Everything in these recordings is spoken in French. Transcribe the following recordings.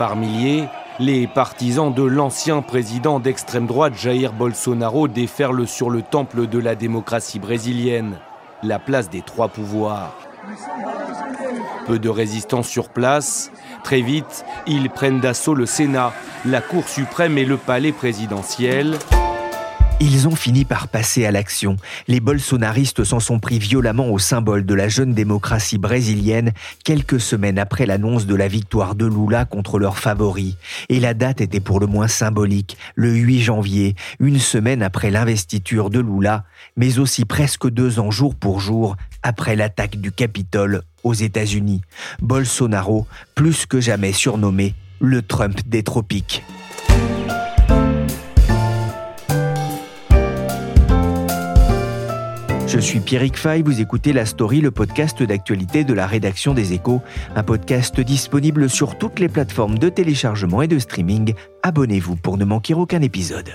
Par milliers, les partisans de l'ancien président d'extrême droite Jair Bolsonaro déferlent sur le temple de la démocratie brésilienne, la place des trois pouvoirs. Peu de résistants sur place. Très vite, ils prennent d'assaut le Sénat, la Cour suprême et le palais présidentiel. Ils ont fini par passer à l'action. Les bolsonaristes s'en sont pris violemment au symbole de la jeune démocratie brésilienne quelques semaines après l'annonce de la victoire de Lula contre leur favori. Et la date était pour le moins symbolique, le 8 janvier, une semaine après l'investiture de Lula, mais aussi presque deux ans jour pour jour après l'attaque du Capitole aux États-Unis. Bolsonaro, plus que jamais surnommé le Trump des tropiques. Je suis Pierrick Fay, vous écoutez La Story, le podcast d'actualité de la rédaction des Échos, un podcast disponible sur toutes les plateformes de téléchargement et de streaming. Abonnez-vous pour ne manquer aucun épisode.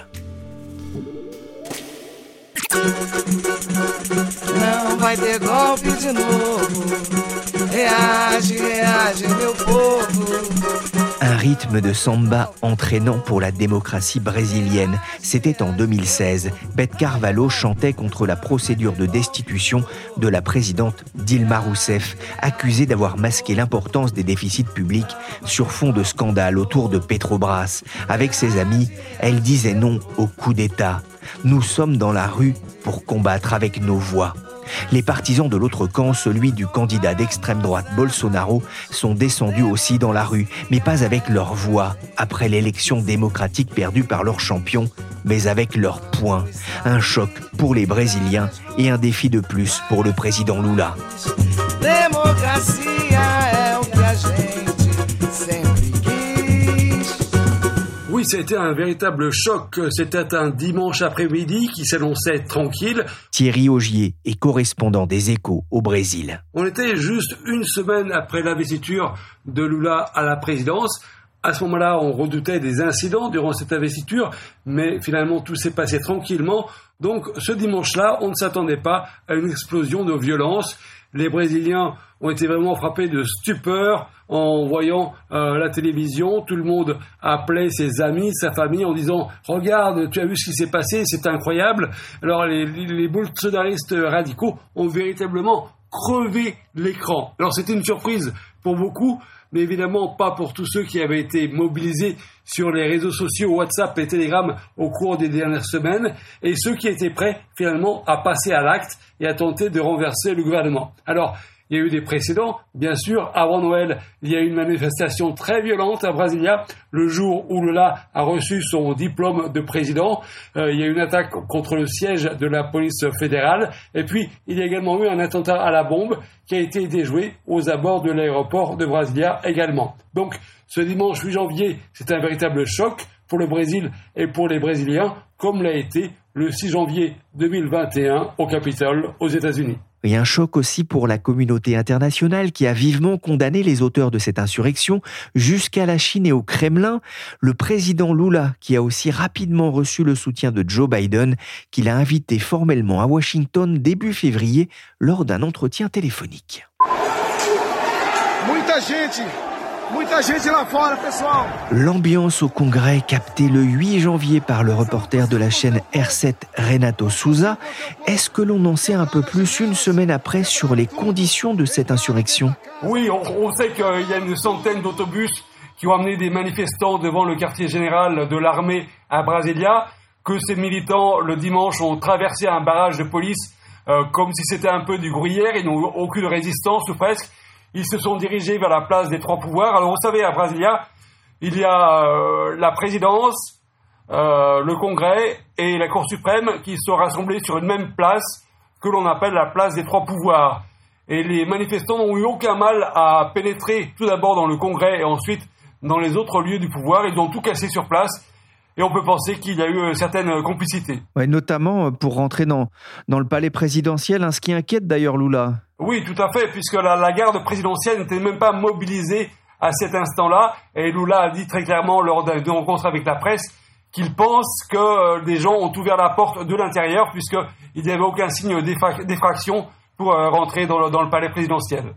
Un rythme de samba entraînant pour la démocratie brésilienne. C'était en 2016. Beth Carvalho chantait contre la procédure de destitution de la présidente Dilma Rousseff, accusée d'avoir masqué l'importance des déficits publics sur fond de scandale autour de Petrobras. Avec ses amis, elle disait non au coup d'État. Nous sommes dans la rue pour combattre avec nos voix. Les partisans de l'autre camp, celui du candidat d'extrême droite Bolsonaro, sont descendus aussi dans la rue, mais pas avec leur voix, après l'élection démocratique perdue par leur champion, mais avec leur poing. Un choc pour les Brésiliens et un défi de plus pour le président Lula. Oui, c'était un véritable choc. C'était un dimanche après-midi qui s'annonçait tranquille. Thierry Augier est correspondant des échos au Brésil. On était juste une semaine après l'investiture de Lula à la présidence. À ce moment-là, on redoutait des incidents durant cette investiture, mais finalement tout s'est passé tranquillement. Donc ce dimanche-là, on ne s'attendait pas à une explosion de violence. Les Brésiliens ont été vraiment frappés de stupeur en voyant euh, la télévision. Tout le monde appelait ses amis, sa famille en disant Regarde, tu as vu ce qui s'est passé, c'est incroyable. Alors les, les bolsonaristes radicaux ont véritablement crevé l'écran. Alors c'était une surprise pour beaucoup, mais évidemment pas pour tous ceux qui avaient été mobilisés sur les réseaux sociaux WhatsApp et Telegram au cours des dernières semaines, et ceux qui étaient prêts finalement à passer à l'acte et à tenter de renverser le gouvernement. Alors, il y a eu des précédents, bien sûr. Avant Noël, il y a eu une manifestation très violente à Brasilia, le jour où Lula a reçu son diplôme de président. Euh, il y a eu une attaque contre le siège de la police fédérale. Et puis, il y a également eu un attentat à la bombe qui a été déjoué aux abords de l'aéroport de Brasilia également. Donc, ce dimanche 8 janvier, c'est un véritable choc pour le Brésil et pour les Brésiliens, comme l'a été le 6 janvier 2021 au Capitole, aux États-Unis. Et un choc aussi pour la communauté internationale qui a vivement condamné les auteurs de cette insurrection jusqu'à la Chine et au Kremlin. Le président Lula, qui a aussi rapidement reçu le soutien de Joe Biden, qu'il a invité formellement à Washington début février lors d'un entretien téléphonique. L'ambiance au Congrès captée le 8 janvier par le reporter de la chaîne R7 Renato Souza. Est-ce que l'on en sait un peu plus une semaine après sur les conditions de cette insurrection? Oui, on, sait qu'il y a une centaine d'autobus qui ont amené des manifestants devant le quartier général de l'armée à Brasilia, que ces militants le dimanche ont traversé un barrage de police euh, comme si c'était un peu du gruyère, ils n'ont aucune résistance ou presque ils se sont dirigés vers la place des trois pouvoirs. Alors vous savez, à Brasilia, il y a euh, la présidence, euh, le Congrès et la Cour suprême qui sont rassemblés sur une même place que l'on appelle la place des trois pouvoirs. Et les manifestants n'ont eu aucun mal à pénétrer tout d'abord dans le Congrès et ensuite dans les autres lieux du pouvoir. Ils ont tout cassé sur place. Et on peut penser qu'il y a eu certaines complicités. Ouais, notamment pour rentrer dans, dans le palais présidentiel, hein, ce qui inquiète d'ailleurs Lula. Oui, tout à fait, puisque la, garde présidentielle n'était même pas mobilisée à cet instant-là. Et Lula a dit très clairement lors d'une rencontre avec la presse qu'il pense que euh, des gens ont ouvert la porte de l'intérieur puisqu'il n'y avait aucun signe d'effraction pour euh, rentrer dans le palais présidentiel.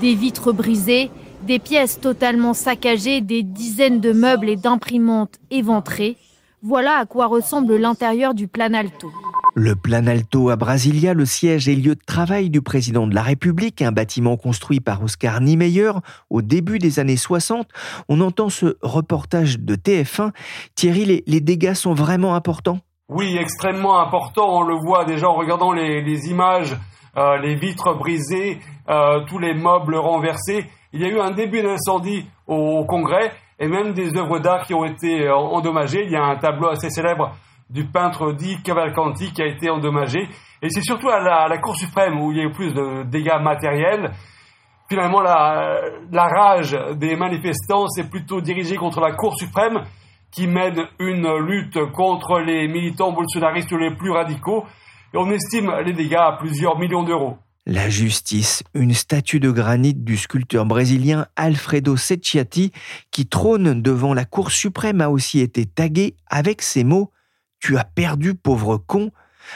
Des vitres brisées, des pièces totalement saccagées, des dizaines de meubles et d'imprimantes éventrées. Voilà à quoi ressemble l'intérieur du Planalto. Le Planalto à Brasilia, le siège et lieu de travail du président de la République, un bâtiment construit par Oscar Niemeyer au début des années 60. On entend ce reportage de TF1. Thierry, les, dégâts sont vraiment importants? Oui, extrêmement importants. On le voit déjà en regardant les, les images, euh, les vitres brisées, euh, tous les meubles renversés. Il y a eu un début d'incendie au Congrès et même des œuvres d'art qui ont été euh, endommagées. Il y a un tableau assez célèbre du peintre Di Cavalcanti qui a été endommagé. Et c'est surtout à la, Cour suprême où il y a eu plus de dégâts matériels. Finalement, la, la rage des manifestants s'est plutôt dirigée contre la Cour suprême qui mène une lutte contre les militants bolsonaristes les plus radicaux. Et on estime les dégâts à plusieurs millions d'euros. La justice, une statue de granit du sculpteur brésilien Alfredo Secchiati qui trône devant la Cour suprême a aussi été taguée avec ces mots tu as perdu, pauvre con.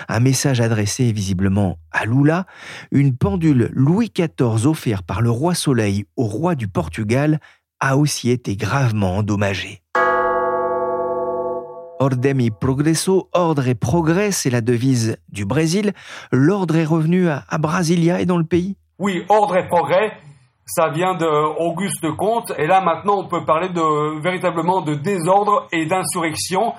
Un message adressé visiblement à Lula, une pendule Louis XIV offerte par le roi Soleil au roi du Portugal a aussi été gravement endommagée. Ordem y progresso, ordre et progrès, c'est la devise du Brésil. L'ordre est revenu à, Brasilia et dans le pays? Oui, ordre et progrès, ça vient d'Auguste Comte. Et là, maintenant, on peut parler de, véritablement de désordre et d'insurrection.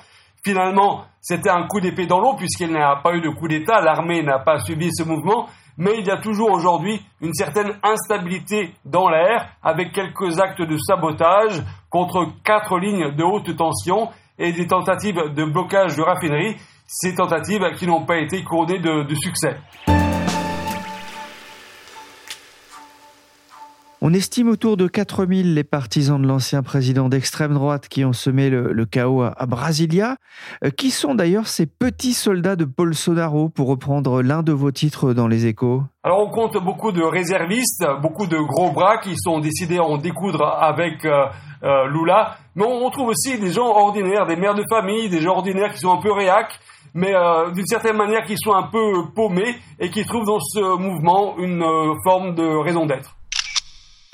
Finalement, c'était un coup d'épée dans l'eau puisqu'il n'y a pas eu de coup d'État, l'armée n'a pas suivi ce mouvement, mais il y a toujours aujourd'hui une certaine instabilité dans l'air avec quelques actes de sabotage contre quatre lignes de haute tension et des tentatives de blocage de raffinerie, ces tentatives qui n'ont pas été couronnées de succès. On estime autour de 4000 les partisans de l'ancien président d'extrême droite qui ont semé le, chaos à, Brasilia. Euh, qui sont d'ailleurs ces petits soldats de Bolsonaro, pour reprendre l'un de vos titres dans les échos Alors on compte beaucoup de réservistes, beaucoup de gros bras qui sont décidés à en découdre avec euh, euh, Lula. Mais on, trouve aussi des gens ordinaires, des mères de famille, des gens ordinaires qui sont un peu réacs mais d'une certaine manière qui sont un peu paumés et qui trouvent dans ce mouvement une forme de raison d'être.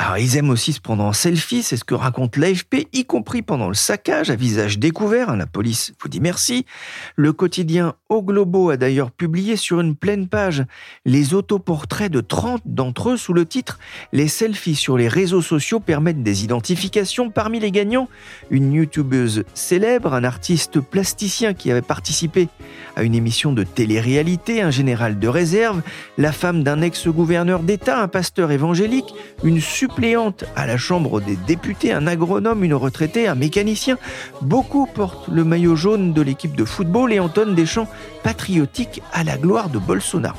Alors, ils aiment aussi se prendre en selfie, c'est ce que raconte l'AFP, y compris pendant le saccage à visage découvert. La police vous dit merci. Le quotidien Au Globo a d'ailleurs publié sur une pleine page les autoportraits de 30 d'entre eux sous le titre Les selfies sur les réseaux sociaux permettent des identifications. Parmi les gagnants, une youtubeuse célèbre, un artiste plasticien qui avait participé à une émission de télé-réalité, un général de réserve, la femme d'un ex-gouverneur d'État, un pasteur évangélique, une à la Chambre des députés, un agronome, une retraitée, un mécanicien. Beaucoup portent le maillot jaune de l'équipe de football et entonnent des chants patriotiques à la gloire de Bolsonaro.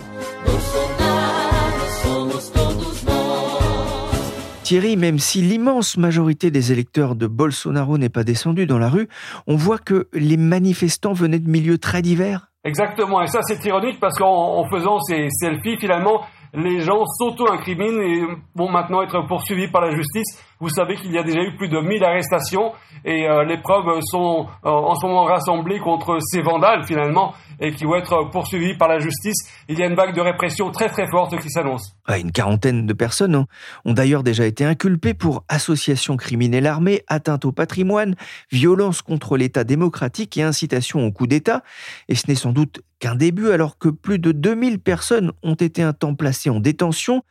Thierry, même si l'immense majorité des électeurs de Bolsonaro n'est pas descendue dans la rue, on voit que les manifestants venaient de milieux très divers. Exactement, et ça c'est ironique parce qu'en faisant ces selfies, finalement, les gens s'auto-incriminent et vont maintenant être poursuivis par la justice. Vous savez qu'il y a déjà eu plus de 1000 arrestations et euh, les preuves sont euh, en ce moment rassemblées contre ces vandales finalement et qui vont être poursuivis par la justice. Il y a une vague de répression très très forte qui s'annonce. une quarantaine de personnes ont d'ailleurs déjà été inculpées pour association criminelle armée, atteinte au patrimoine, violence contre l'État démocratique et incitation au coup d'État. Et ce n'est sans doute qu'un début alors que plus de 2000 personnes ont été un temps placées en détention.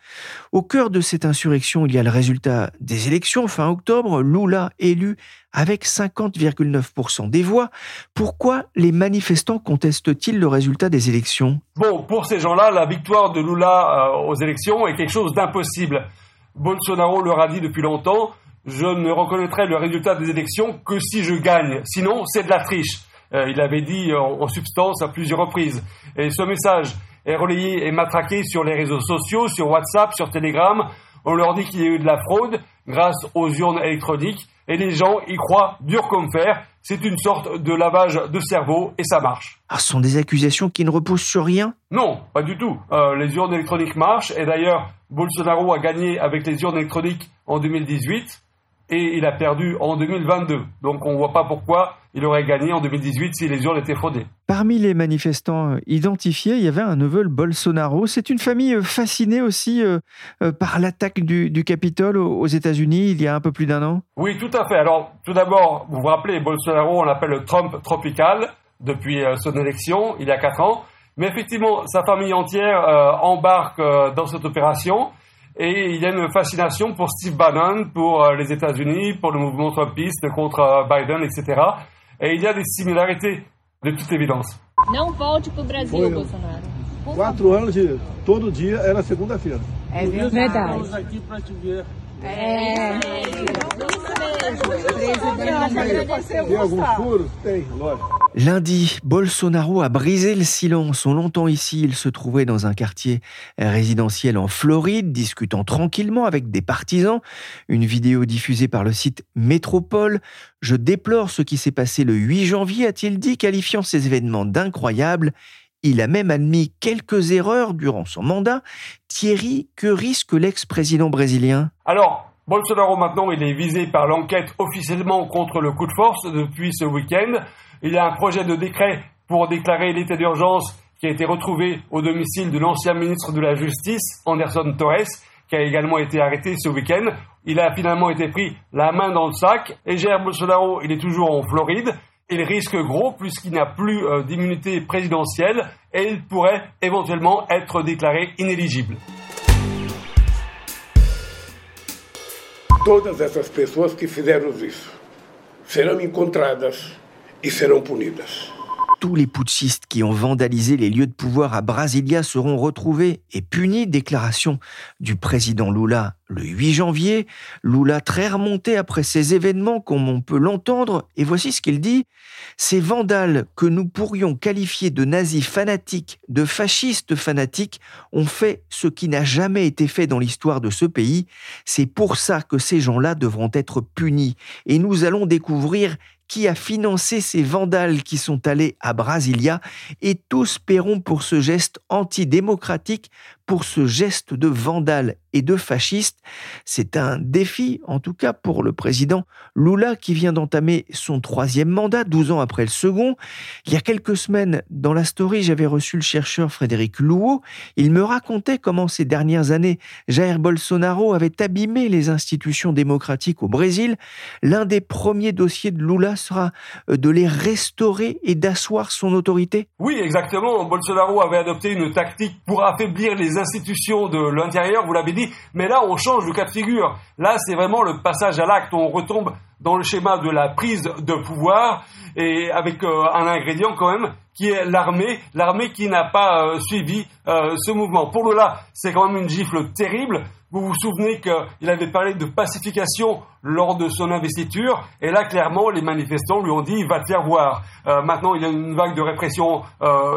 Au cœur de cette insurrection, il y a le résultat des fin octobre, Lula élu avec 50,9% des voix. Pourquoi les manifestants contestent-ils le résultat des élections? Bon, pour ces gens-là, la victoire de Lula euh, aux élections est quelque chose d'impossible. Bolsonaro leur a dit depuis longtemps, je ne reconnaîtrai le résultat des élections que si je gagne. Sinon, c'est de la triche. Euh, il avait dit en, substance à plusieurs reprises. Et ce message est relayé et matraqué sur les réseaux sociaux, sur WhatsApp, sur Telegram. On leur dit qu'il y a eu de la fraude grâce aux urnes électroniques et les gens y croient dur comme fer. C'est une sorte de lavage de cerveau et ça marche. Ah, ce sont des accusations qui ne reposent sur rien? Non, pas du tout. Euh, les urnes électroniques marchent et d'ailleurs Bolsonaro a gagné avec les urnes électroniques en 2018 et il a perdu en 2022. Donc on ne voit pas pourquoi il aurait gagné en 2018 si les urnes étaient fraudées. Parmi les manifestants euh, identifiés, il y avait un neveu Bolsonaro. C'est une famille euh, fascinée aussi euh, par l'attaque du, Capitole aux États-Unis il y a un peu plus d'un an. Oui, tout à fait. Alors tout d'abord, vous vous rappelez, Bolsonaro, on l'appelle le Trump tropical depuis son élection il y a quatre ans. Mais effectivement, sa famille entière embarque dans cette opération. Et il y a une fascination pour Steve Bannon, pour euh, les États-Unis, pour le mouvement Trumpiste contre euh, Biden, etc. Et il y a des similarités, de toute évidence. Não volte para o Brasil, Bolsonaro. Quatro anos de todo dia era segunda-feira. É verdade. Estamos aqui para te ver. É. Lundi, Bolsonaro a brisé le silence. Longtemps ici, il se trouvait dans un quartier résidentiel en Floride, discutant tranquillement avec des partisans. Une vidéo diffusée par le site Métropole. Je déplore ce qui s'est passé le 8 janvier, a-t-il dit, qualifiant ces événements d'incroyables. Il a même admis quelques erreurs durant son mandat. Thierry, que risque l'ex-président brésilien? Alors, Bolsonaro maintenant, il est visé par l'enquête officiellement contre le coup de force depuis ce week-end. Il y a un projet de décret pour déclarer l'état d'urgence qui a été retrouvé au domicile de l'ancien ministre de la Justice, Anderson Torres, qui a également été arrêté ce week-end. Il a finalement été pris la main dans le sac. Et Jair Bolsonaro, il est toujours en Floride. Il risque gros puisqu'il n'a plus euh, d'immunité présidentielle et il pourrait éventuellement être déclaré inéligible. Todas essas pessoas que fizeram isso serão encontradas e serão punidas. Tous les putschistes qui ont vandalisé les lieux de pouvoir à Brasilia seront retrouvés et punis. Déclaration du président Lula le 8 janvier. Lula très remonté après ces événements, comme on peut l'entendre. Et voici ce qu'il dit. Ces vandales que nous pourrions qualifier de nazis fanatiques, de fascistes fanatiques, ont fait ce qui n'a jamais été fait dans l'histoire de ce pays. C'est pour ça que ces gens-là devront être punis. Et nous allons découvrir qui a financé ces vandales qui sont allés à Brasilia et tous paieront pour ce geste antidémocratique pour ce geste de vandale et de fasciste. C'est un défi, en tout cas pour le président Lula, qui vient d'entamer son troisième mandat, 12 ans après le second. Il y a quelques semaines, dans la story, j'avais reçu le chercheur Frédéric Louot. Il me racontait comment ces dernières années, Jair Bolsonaro avait abîmé les institutions démocratiques au Brésil. L'un des premiers dossiers de Lula sera euh, de les restaurer et d'asseoir son autorité. Oui, exactement. Bolsonaro avait adopté une tactique pour affaiblir les institutions de l'intérieur, vous l'avez dit, mais là on change de cas de figure. Là c'est vraiment le passage à l'acte, on retombe dans le schéma de la prise de pouvoir et avec euh, un ingrédient quand même qui est l'armée, l'armée qui n'a pas euh, suivi euh, ce mouvement. Pour Lola, c'est quand même une gifle terrible. Vous vous souvenez qu'il avait parlé de pacification lors de son investiture, et là, clairement, les manifestants lui ont dit, va te faire voir. maintenant, il y a une vague de répression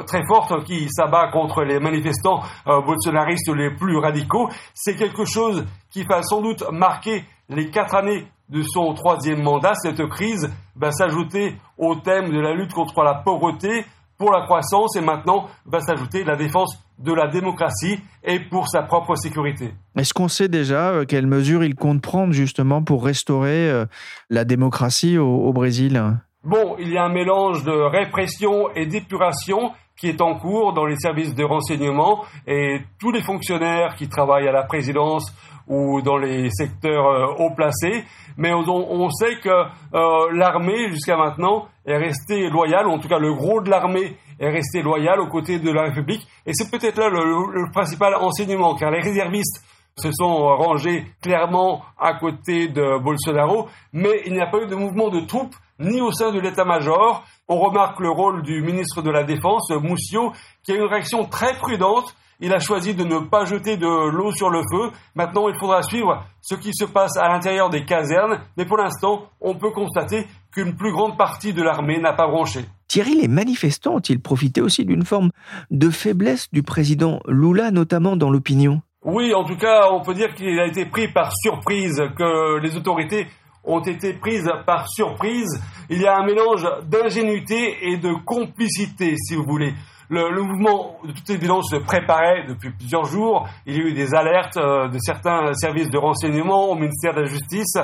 très forte qui s'abat contre les manifestants bolsonaristes les plus radicaux. C'est quelque chose qui va sans doute marquer les quatre années de son troisième mandat, cette crise va s'ajouter au thème de la lutte contre la pauvreté, pour la croissance et maintenant va s'ajouter la défense de la démocratie et pour sa propre sécurité. Est-ce qu'on sait déjà euh, quelles mesures il compte prendre justement pour restaurer euh, la démocratie au, Brésil? Bon, il y a un mélange de répression et d'épuration qui est en cours dans les services de renseignement et tous les fonctionnaires qui travaillent à la présidence ou dans les secteurs euh, haut placés. Mais on, sait que euh, l'armée, jusqu'à maintenant, est restée loyale, ou en tout cas le gros de l'armée est resté loyal aux côtés de la République. Et c'est peut-être là le, principal enseignement, car les réservistes se sont rangés clairement à côté de Bolsonaro, mais il n'y a pas eu de mouvement de troupes ni au sein de l'état-major. On remarque le rôle du ministre de la Défense, Moussio, qui a une réaction très prudente il a choisi de ne pas jeter de l'eau sur le feu. Maintenant, il faudra suivre ce qui se passe à l'intérieur des casernes. Mais pour l'instant, on peut constater qu'une plus grande partie de l'armée n'a pas branché. Thierry, les manifestants ont-ils profité aussi d'une forme de faiblesse du président Lula, notamment dans l'opinion? Oui, en tout cas, on peut dire qu'il a été pris par surprise, que les autorités ont été prises par surprise. Il y a un mélange d'ingénuité et de complicité, si vous voulez. Le, mouvement, de toute évidence, se préparait depuis plusieurs jours. Il y a eu des alertes euh, de certains services de renseignement au ministère de la Justice,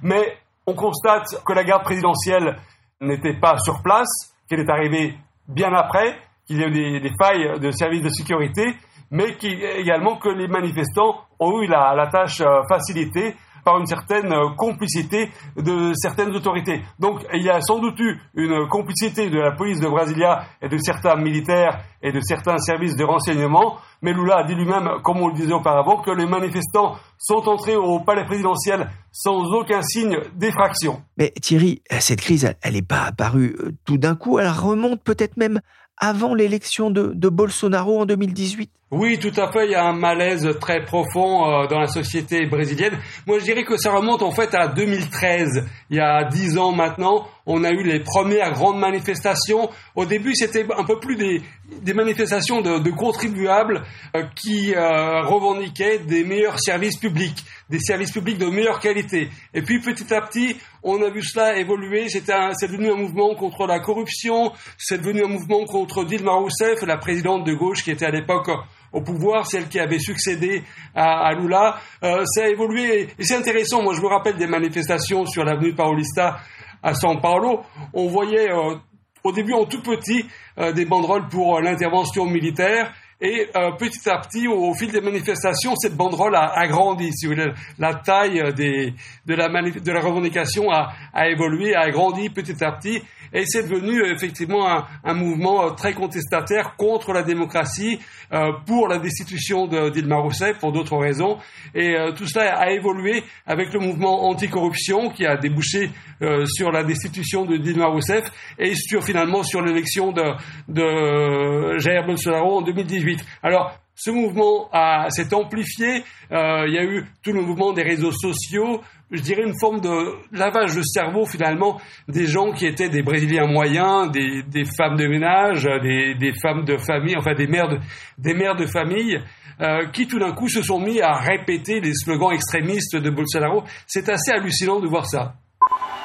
mais on constate que la garde présidentielle n'était pas sur place, qu'elle est arrivée bien après, qu'il y a eu des, failles de services de sécurité, mais également que les manifestants ont eu la, la tâche euh, facilitée par une certaine euh, complicité de certaines autorités. Donc il y a sans doute eu une complicité de la police de Brasilia et de certains militaires et de certains services de renseignement, mais Lula a dit lui-même, comme on le disait auparavant, que les manifestants sont entrés au palais présidentiel sans aucun signe d'effraction. Mais Thierry, cette crise, elle n'est pas apparue euh, tout d'un coup, elle remonte peut-être même avant l'élection de, de, Bolsonaro en 2018 Oui, tout à fait. Il y a un malaise très profond euh, dans la société brésilienne. Moi, je dirais que ça remonte en fait à 2013. Il y a dix ans maintenant, on a eu les premières grandes manifestations. Au début, c'était un peu plus des, manifestations de, de contribuables euh, qui euh, revendiquaient des meilleurs services publics, des services publics de meilleure qualité. Et puis, petit à petit, on a vu cela évoluer. C'est devenu un mouvement contre la corruption. C'est devenu un mouvement contre Dilma Rousseff, la présidente de gauche qui était à l'époque au pouvoir, celle qui avait succédé à, à Lula. Euh, ça a évolué et c'est intéressant. Moi, je me rappelle des manifestations sur l'avenue Paulista à São Paulo. On voyait euh, au début en tout petit euh, des banderoles pour l'intervention militaire. Et petit à petit, au, fil des manifestations, cette banderole a, grandi. Si vous voulez. La taille de, la revendication a, évolué, a grandi petit à petit. Et c'est devenu effectivement un, un, mouvement très contestataire contre la démocratie, euh, pour la destitution de Dilma Rousseff, pour d'autres raisons. Et euh, tout cela a évolué avec le mouvement anticorruption qui a débouché euh, sur la destitution de Dilma Rousseff et sur finalement sur l'élection de, de Jair Bolsonaro en 2018. Alors, ce mouvement s'est amplifié. Euh, il y a eu tout le mouvement des réseaux sociaux. Je dirais une forme de lavage de cerveau finalement des gens qui étaient des Brésiliens moyens, des, femmes de ménage, des, des, femmes de famille, enfin des mères de, des mères de famille, euh, qui tout d'un coup se sont mis à répéter les slogans extrémistes de Bolsonaro. C'est assez hallucinant de voir ça.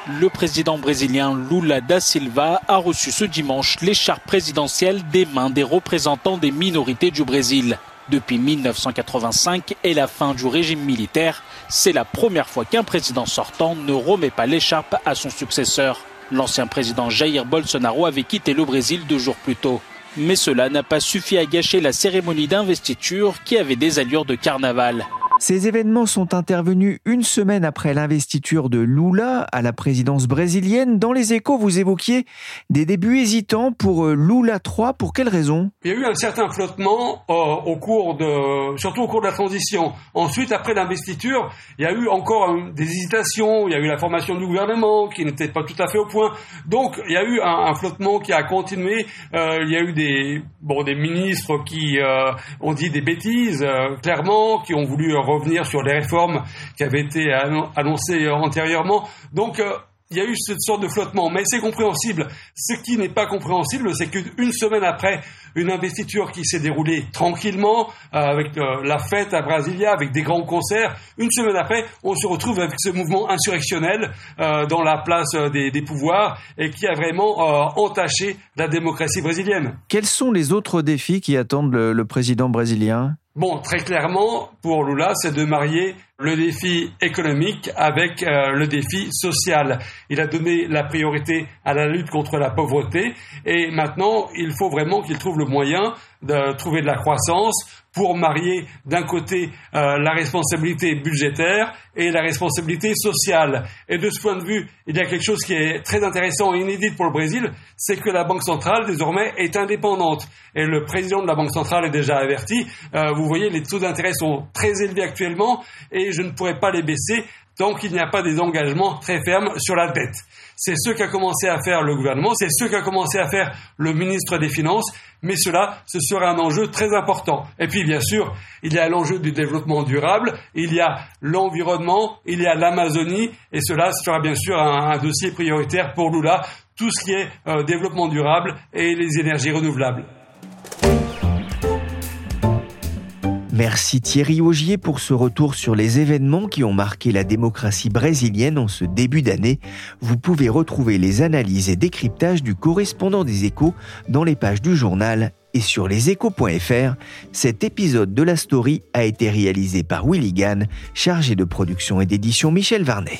Le président brésilien Lula da Silva a reçu ce dimanche l'écharpe présidentielle des mains des représentants des minorités du Brésil. Depuis 1985 et la fin du régime militaire, c'est la première fois qu'un président sortant ne remet pas l'écharpe à son successeur. L'ancien président Jair Bolsonaro avait quitté le Brésil deux jours plus tôt. Mais cela n'a pas suffi à gâcher la cérémonie d'investiture qui avait des allures de carnaval. Ces événements sont intervenus une semaine après l'investiture de Lula à la présidence brésilienne. Dans les échos, vous évoquiez des débuts hésitants pour Lula 3. Pour quelles raisons Il y a eu un certain flottement euh, au cours de, surtout au cours de la transition. Ensuite, après l'investiture, il y a eu encore euh, des hésitations. Il y a eu la formation du gouvernement qui n'était pas tout à fait au point. Donc, il y a eu un, flottement qui a continué. Euh, il y a eu des, bon, des ministres qui euh, ont dit des bêtises, euh, clairement, qui ont voulu revenir sur les réformes qui avaient été annoncées antérieurement. Donc, euh, il y a eu cette sorte de flottement, mais c'est compréhensible. Ce qui n'est pas compréhensible, c'est qu'une semaine après une investiture qui s'est déroulée tranquillement, euh, avec euh, la fête à Brasilia, avec des grands concerts, une semaine après, on se retrouve avec ce mouvement insurrectionnel dans la place des, pouvoirs et qui a vraiment entaché la démocratie brésilienne. Quels sont les autres défis qui attendent le président brésilien? Bon, très clairement, pour Lula, c'est de marier le défi économique avec euh, le défi social. Il a donné la priorité à la lutte contre la pauvreté et maintenant, il faut vraiment qu'il trouve le moyen de trouver de la croissance pour marier d'un côté euh, la responsabilité budgétaire et la responsabilité sociale. Et de ce point de vue, il y a quelque chose qui est très intéressant et inédit pour le Brésil, c'est que la Banque centrale désormais est indépendante. Et le président de la Banque centrale est déjà averti. Euh, vous voyez, les taux d'intérêt sont très élevés actuellement et je ne pourrais pas les baisser tant qu'il n'y a pas des engagements très fermes sur la dette. C'est ce qu'a commencé à faire le gouvernement, c'est ce qu'a commencé à faire le ministre des Finances, mais cela, ce sera un enjeu très important. Et puis bien sûr, il y a l'enjeu du développement durable, il y a l'environnement, il y a l'Amazonie, et cela sera bien sûr un, un, dossier prioritaire pour Lula, tout ce qui est euh, développement durable et les énergies renouvelables. Merci Thierry Augier pour ce retour sur les événements qui ont marqué la démocratie brésilienne en ce début d'année. Vous pouvez retrouver les analyses et décryptages du correspondant des échos dans les pages du journal et sur leséchos.fr. Cet épisode de la story a été réalisé par Willy Gann, chargé de production et d'édition Michel Varnet.